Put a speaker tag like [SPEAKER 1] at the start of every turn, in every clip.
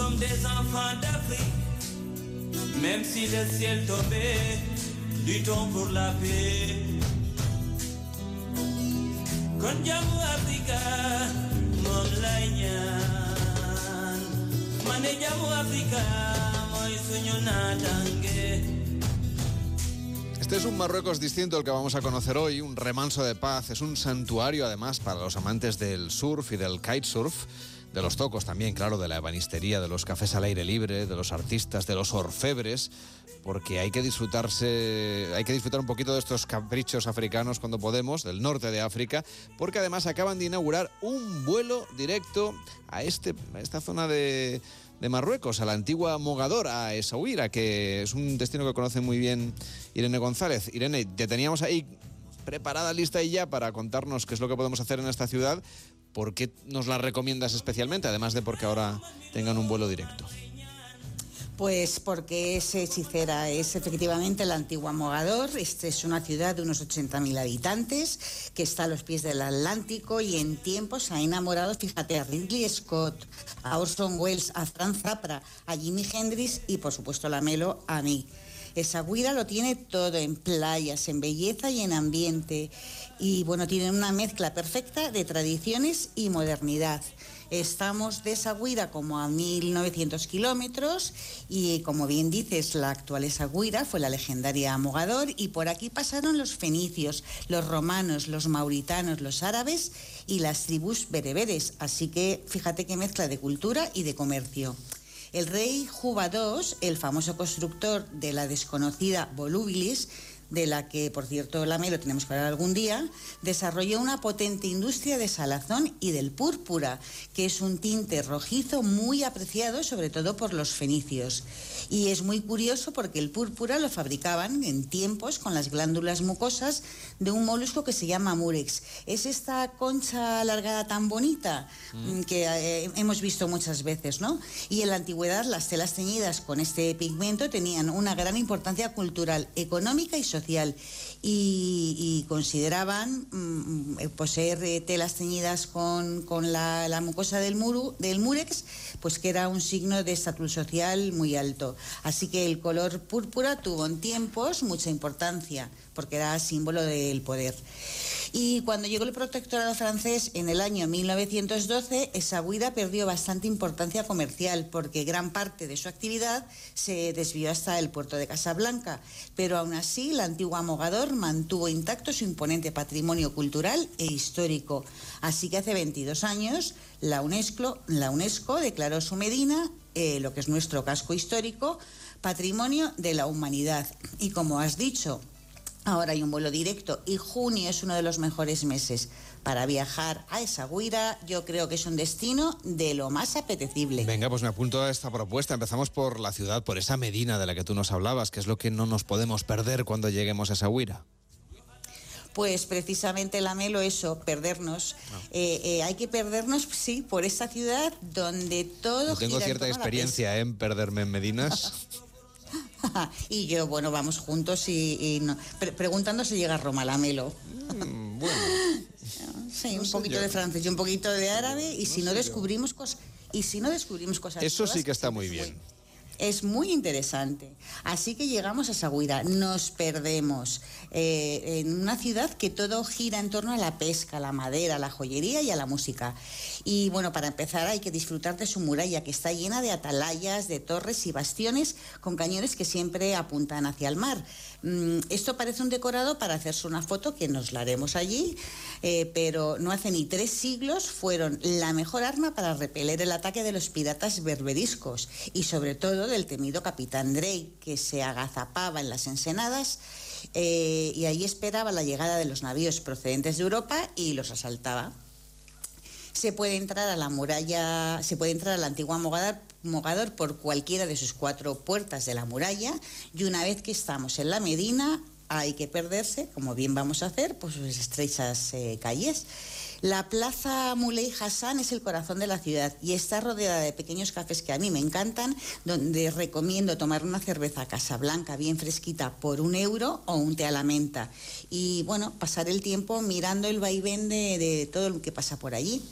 [SPEAKER 1] sommes des enfants d'Afrique. Même si le ciel tombait, luttons pour la paix. Con jamu Africa, mon lay ñaan. Jamu Africa, moy suñu natangue.
[SPEAKER 2] Este es un Marruecos distinto al que vamos a conocer hoy, un remanso de paz, es un santuario además para los amantes del surf y del kitesurf, de los tocos también, claro, de la ebanistería, de los cafés al aire libre, de los artistas, de los orfebres, porque hay que disfrutarse, hay que disfrutar un poquito de estos caprichos africanos cuando podemos, del norte de África, porque además acaban de inaugurar un vuelo directo a, este, a esta zona de, de Marruecos, a la antigua Mogador, a Essaouira, que es un destino que conoce muy bien Irene González. Irene, te teníamos ahí preparada, lista y ya para contarnos qué es lo que podemos hacer en esta ciudad. ¿Por qué nos la recomiendas especialmente? Además de porque ahora tengan un vuelo directo.
[SPEAKER 3] Pues porque es hechicera, es efectivamente la antigua Mogador. Esta es una ciudad de unos 80.000 habitantes que está a los pies del Atlántico y en tiempos ha enamorado, fíjate, a Ridley Scott, a Orson Welles, a Frank Zapra, a Jimi Hendrix y por supuesto la Melo a mí. Esa guira lo tiene todo en playas, en belleza y en ambiente. Y bueno, tiene una mezcla perfecta de tradiciones y modernidad. Estamos de esa guira como a 1900 kilómetros y como bien dices, la actual Esaguira fue la legendaria Mogador y por aquí pasaron los fenicios, los romanos, los mauritanos, los árabes y las tribus bereberes. Así que fíjate qué mezcla de cultura y de comercio. El rey Juba II, el famoso constructor de la desconocida Volubilis, de la que, por cierto, la lo tenemos que hablar algún día, desarrolló una potente industria de salazón y del púrpura, que es un tinte rojizo muy apreciado, sobre todo por los fenicios. Y es muy curioso porque el púrpura lo fabricaban en tiempos con las glándulas mucosas de un molusco que se llama murex. Es esta concha alargada tan bonita mm, que eh, hemos visto muchas veces, ¿no? Y en la antigüedad las telas teñidas con este pigmento tenían una gran importancia cultural, económica y social y, y consideraban mm, mm, poseer eh, telas teñidas con, con la, la mucosa del, del murex, pues que era un signo de estatus social muy alto. Así que el color púrpura tuvo en tiempos mucha importancia porque era símbolo del poder. Y cuando llegó el protectorado francés en el año 1912, esa huida perdió bastante importancia comercial porque gran parte de su actividad se desvió hasta el puerto de Casablanca. Pero aún así, la antigua Mogador mantuvo intacto su imponente patrimonio cultural e histórico. Así que hace 22 años, la UNESCO, la UNESCO declaró su Medina, eh, lo que es nuestro casco histórico, patrimonio de la humanidad. Y como has dicho, Ahora hay un vuelo directo y junio es uno de los mejores meses para viajar a esa guira. Yo creo que es un destino de lo más apetecible.
[SPEAKER 2] Venga, pues me apunto a esta propuesta. Empezamos por la ciudad, por esa Medina de la que tú nos hablabas, que es lo que no nos podemos perder cuando lleguemos a esa guira.
[SPEAKER 3] Pues precisamente la Melo eso, perdernos. Eh, eh, hay que perdernos, sí, por esa ciudad donde todo...
[SPEAKER 2] Yo tengo
[SPEAKER 3] gira
[SPEAKER 2] cierta experiencia en perderme en Medinas.
[SPEAKER 3] y yo, bueno, vamos juntos y, y no- pre- preguntando si llega a Roma la Melo.
[SPEAKER 2] Mm, bueno,
[SPEAKER 3] Sí,
[SPEAKER 2] No
[SPEAKER 3] un poquito
[SPEAKER 2] yo.
[SPEAKER 3] de francés y un poquito de árabe y si no
[SPEAKER 2] yo.
[SPEAKER 3] descubrimos cosas y si no descubrimos cosas
[SPEAKER 2] eso sí que está muy bien.
[SPEAKER 3] Es muy interesante. Así que llegamos a Sagüira, nos perdemos eh, en una ciudad que todo gira en torno a la pesca, la madera, la joyería y a la música. Y bueno, para empezar hay que disfrutar de su muralla, que está llena de atalayas, de torres y bastiones con cañones que siempre apuntan hacia el mar. Mm, esto parece un decorado para hacerse una foto, que nos la haremos allí, eh, pero no hace ni tres siglos fueron la mejor arma para repeler el ataque de los piratas berberiscos y sobre todo del temido capitán Drake, que se agazapaba en las ensenadas eh, y ahí esperaba la llegada de los navíos procedentes de Europa y los asaltaba se puede entrar a la muralla, se puede entrar a la antigua Mogador, por cualquiera de sus cuatro puertas de la muralla y una vez que estamos en la Medina hay que perderse, como bien vamos a hacer, por sus estrechas eh, calles. La plaza Muley Hassan es el corazón de la ciudad y está rodeada de pequeños cafés que a mí me encantan, donde recomiendo tomar una cerveza casablanca bien fresquita por un euro o un té a la menta. Y bueno, pasar el tiempo mirando el vaivén de, de todo lo que pasa por allí.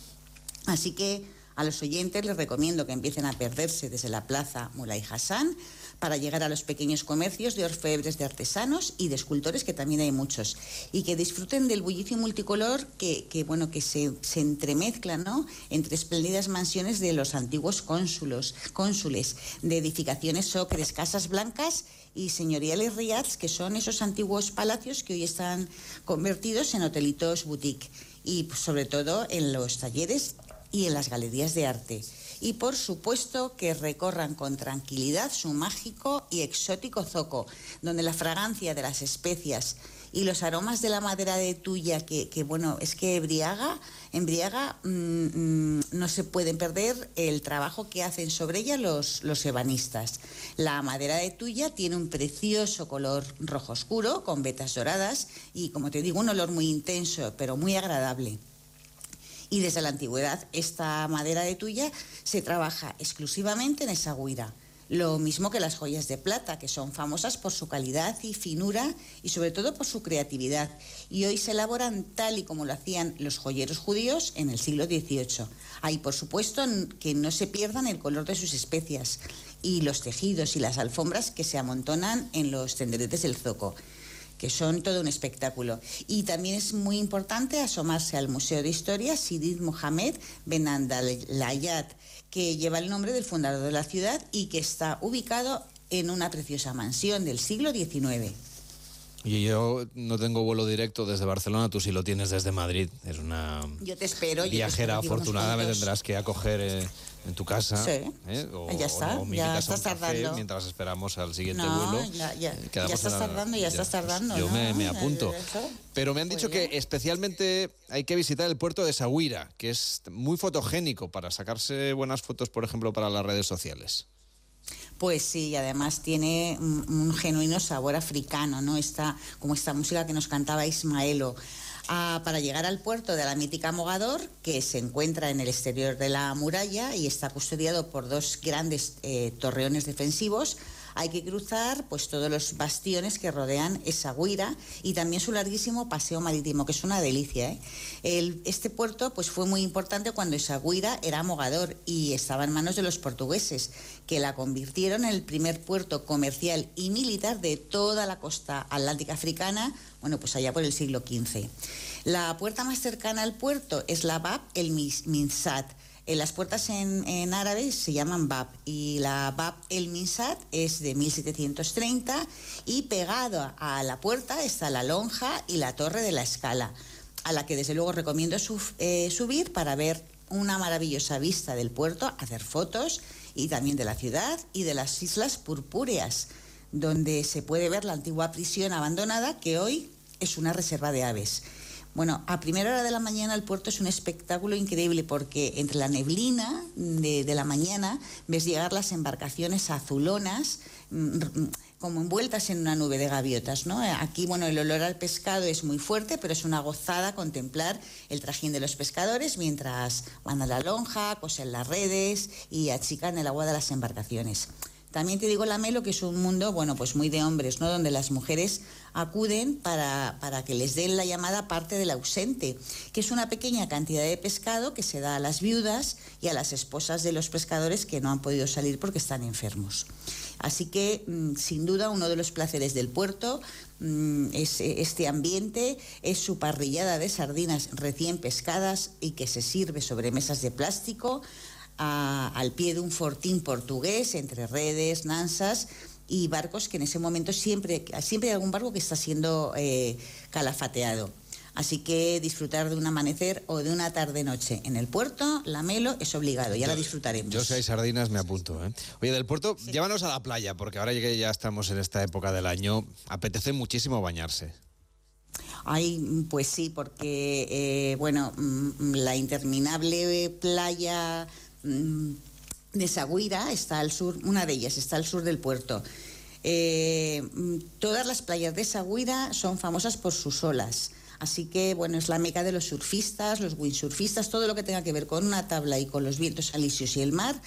[SPEAKER 3] Así que A los oyentes les recomiendo que empiecen a perderse desde la plaza Mulay Hassan para llegar a los pequeños comercios de orfebres, de artesanos y de escultores, que también hay muchos, y que disfruten del bullicio multicolor que, bueno, que se, se entremezcla ¿no? entre espléndidas mansiones de los antiguos cónsulos, cónsules, de edificaciones ocres, casas blancas y señoriales riads, que son esos antiguos palacios que hoy están convertidos en hotelitos boutique. Y pues, sobre todo en los talleres y en las galerías de arte y por supuesto que recorran con tranquilidad su mágico y exótico zoco, donde la fragancia de las especias y los aromas de la madera de tuya, que, bueno, es que embriaga, embriaga mm, mm, no se pueden perder el trabajo que hacen sobre ella los, los ebanistas. La madera de tuya tiene un precioso color rojo oscuro, con vetas doradas y, como te digo, un olor muy intenso, pero muy agradable y desde la antigüedad esta madera de tuya se trabaja exclusivamente en esa guira. Lo mismo que las joyas de plata, que son famosas por su calidad y finura y sobre todo por su creatividad. Y hoy se elaboran tal y como lo hacían los joyeros judíos en el siglo XVIII. Hay, por supuesto, que no se pierdan el color de sus especias y los tejidos y las alfombras que se amontonan en los tenderetes del zoco que son todo un espectáculo. Y también es muy importante asomarse al Museo de Historia Sidid Mohamed Ben Andalayat, que lleva el nombre del fundador de la ciudad y que está ubicado en una preciosa mansión del siglo XIX.
[SPEAKER 2] Y yo no tengo vuelo directo desde Barcelona, tú sí lo tienes desde Madrid. Es una
[SPEAKER 3] yo te espero,
[SPEAKER 2] viajera afortunada, me tendrás que acoger eh, en tu casa.
[SPEAKER 3] Sí. ¿eh? O, ya está, ya estás tardando.
[SPEAKER 2] mientras esperamos al siguiente vuelo.
[SPEAKER 3] Ya, ya, eh, ya estás tardando, ya, estás tardando.
[SPEAKER 2] Yo me, apunto. Pero me han dicho que especialmente hay que visitar el puerto de Saguira, que es muy fotogénico para sacarse buenas fotos, por ejemplo, para las redes sociales.
[SPEAKER 3] Pues sí, además tiene un, genuino sabor africano, ¿no? Esta, como esta música que nos cantaba Ismaelo. Ah, para llegar al puerto de la mítica Mogador, que se encuentra en el exterior de la muralla y está custodiado por dos grandes eh, torreones defensivos, hay que cruzar pues todos los bastiones que rodean esa guira y también su larguísimo paseo marítimo, que es una delicia. ¿eh? este puerto pues fue muy importante cuando esa guira era mogador y estaba en manos de los portugueses, que la convirtieron en el primer puerto comercial y militar de toda la costa atlántica africana, bueno, pues allá por el siglo XV. La puerta más cercana al puerto es la Bab el Minsat, las puertas en, árabe se llaman Bab y la Bab el Minsat es de 1730 y pegado a la puerta está la lonja y la torre de la escala, a la que desde luego recomiendo eh, subir para ver una maravillosa vista del puerto, hacer fotos y también de la ciudad y de las islas purpúreas, donde se puede ver la antigua prisión abandonada que hoy es una reserva de aves. Bueno, a primera hora de la mañana el puerto es un espectáculo increíble porque entre la neblina de, la mañana ves llegar las embarcaciones azulonas mm, como envueltas en una nube de gaviotas, ¿no? Aquí, bueno, el olor al pescado es muy fuerte, pero es una gozada contemplar el trajín de los pescadores mientras van a la lonja, cosen las redes y achican el agua de las embarcaciones. También te digo la Melo que es un mundo, bueno, pues muy de hombres, ¿no? Donde las mujeres acuden para, para, que les den la llamada parte del ausente, que es una pequeña cantidad de pescado que se da a las viudas y a las esposas de los pescadores que no han podido salir porque están enfermos. Así que, mm, sin duda, uno de los placeres del puerto mm, es este ambiente, es su parrillada de sardinas recién pescadas y que se sirve sobre mesas de plástico al pie de un fortín portugués entre redes, nansas y barcos que en ese momento siempre, siempre hay algún barco que está siendo eh, calafateado. Así que disfrutar de un amanecer o de una tarde-noche en el puerto, la Melo, es obligado, ya la disfrutaremos.
[SPEAKER 2] Yo hay sardinas me apunto. ¿eh? Oye, del puerto, llévanos a la playa, porque ahora que ya estamos en esta época del año, apetece muchísimo bañarse.
[SPEAKER 3] Ay, pues sí, porque, eh, bueno, mm, la interminable playa Mm, de Saguira está al sur, una de ellas está al sur del puerto. Eh, mm, todas las playas de Saguira son famosas por sus olas. Así que, bueno, es la meca de los surfistas, los windsurfistas, todo lo que tenga que ver con una tabla y con los vientos alisios y el mar,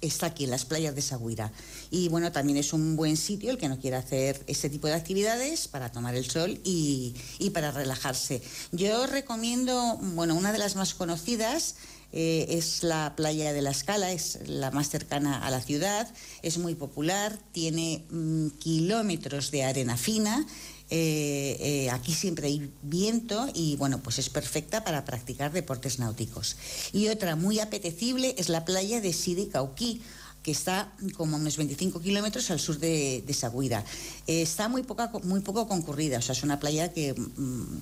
[SPEAKER 3] está aquí en las playas de Saguira. Y bueno, también es un buen sitio el que no quiera hacer este tipo de actividades para tomar el sol y, y para relajarse. Yo recomiendo, bueno, una de las más conocidas Eh, es la playa de la Escala, es la más cercana a la ciudad, es muy popular, tiene mm, kilómetros de arena fina. eh, eh, aquí siempre hay viento y bueno, pues es perfecta para practicar deportes náuticos. Y otra muy apetecible es la playa de Sidi Cauquí, que está como unos 25 kilómetros al sur de, de está muy, poca, muy poco concurrida, o sea, es una playa que mm,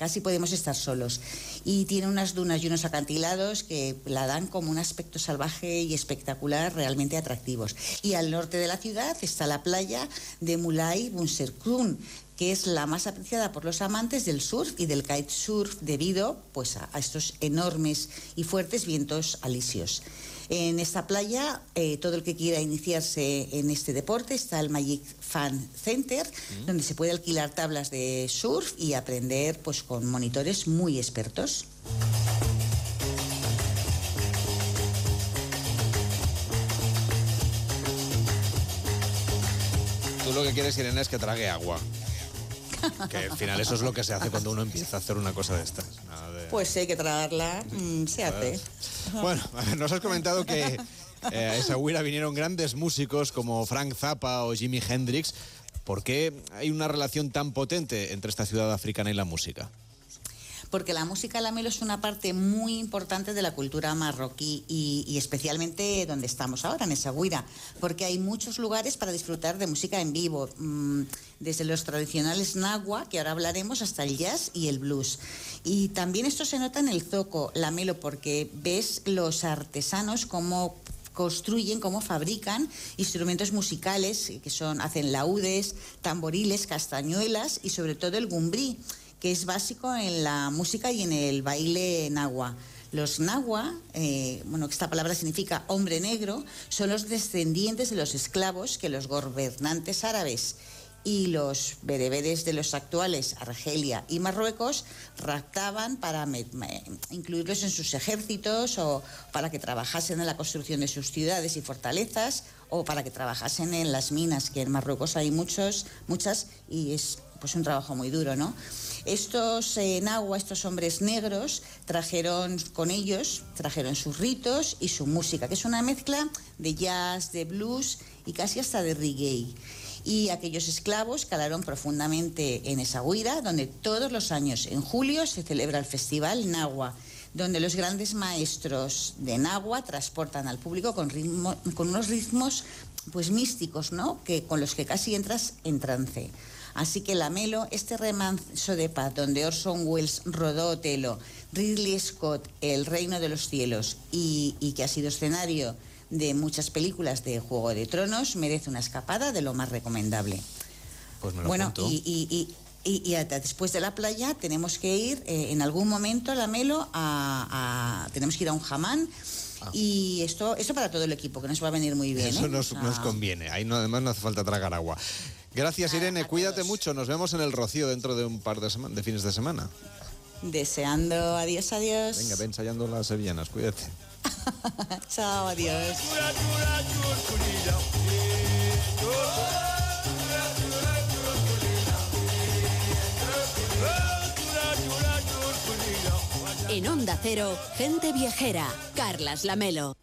[SPEAKER 3] casi podemos estar solos. Y tiene unas dunas y unos acantilados que la dan como un aspecto salvaje y espectacular, realmente atractivos. Y al norte de la ciudad está la playa de Mulay Bunserkun, que es la más apreciada por los amantes del surf y del kitesurf debido pues, a, estos enormes y fuertes vientos alisios. En esta playa, eh, todo el que quiera iniciarse en este deporte está el Magic Fan Center, donde se puede alquilar tablas de surf y aprender pues, con monitores muy expertos.
[SPEAKER 2] Tú lo que quieres, Irene, es que trague agua. Que al final eso es lo que se hace cuando uno empieza a hacer una cosa de estas. De-
[SPEAKER 3] Pues hay que tragarla, mm, se hace.
[SPEAKER 2] Bueno, nos has comentado que eh, a esa huira vinieron grandes músicos como Frank Zappa o Jimi Hendrix. ¿Por qué hay una relación tan potente entre esta ciudad africana y la música?
[SPEAKER 3] Porque la música lamelo es una parte muy importante de la cultura marroquí y, especialmente donde estamos ahora, en esa guira, porque hay muchos lugares para disfrutar de música en vivo, mm, desde los tradicionales nagua, que ahora hablaremos, hasta el jazz y el blues. Y también esto se nota en el zoco lamelo, porque ves los artesanos cómo construyen, cómo fabrican instrumentos musicales que son, hacen laudes, tamboriles, castañuelas y sobre todo el gumbrí que es básico en la música y en el baile nahua. Los nahua, eh, bueno, esta palabra significa hombre negro, son los descendientes de los esclavos que los gobernantes árabes y los bereberes de los actuales Argelia y Marruecos raptaban para incluirlos en sus ejércitos o para que trabajasen en la construcción de sus ciudades y fortalezas o para que trabajasen en las minas, que en Marruecos hay muchos, muchas y es pues un trabajo muy duro, ¿no? Estos en agua, estos hombres negros, trajeron con ellos, trajeron sus ritos y su música, que es una mezcla de jazz, de blues y casi hasta de reggae. Y aquellos esclavos calaron profundamente en esa huira, donde todos los años, en julio, se celebra el festival Nahua, donde los grandes maestros de Nahua transportan al público con, ritmo- con unos ritmos pues místicos, ¿no? Que, con los que casi entras en trance. Así que la Melo, este remanso de paz donde Orson Welles rodó Otelo, Ridley Scott, El Reino de los Cielos y, y que ha sido escenario de muchas películas de Juego de Tronos, merece una escapada de lo más recomendable.
[SPEAKER 2] Pues me lo
[SPEAKER 3] Bueno, y, y- y- y- y hasta después de la playa tenemos que ir eh, en algún momento a la Melo a, a- tenemos que ir a un jamán y esto esto para todo el equipo que nos va a venir muy bien.
[SPEAKER 2] Ah. Eso
[SPEAKER 3] ¿eh?
[SPEAKER 2] nos,
[SPEAKER 3] Ah,
[SPEAKER 2] nos conviene. Ahí no, además no hace falta tragar agua. Gracias,
[SPEAKER 3] A-
[SPEAKER 2] Irene.
[SPEAKER 3] a
[SPEAKER 2] Cuídate
[SPEAKER 3] todos.
[SPEAKER 2] mucho. Nos vemos en el Rocío dentro de un par de, sema- de fines de semana.
[SPEAKER 3] Deseando adiós, adiós.
[SPEAKER 2] Venga, ve ensayando las sevillanas. Cuídate.
[SPEAKER 3] Chao, adiós.
[SPEAKER 4] En Onda Cero, gente viajera, Carlas Lamelo.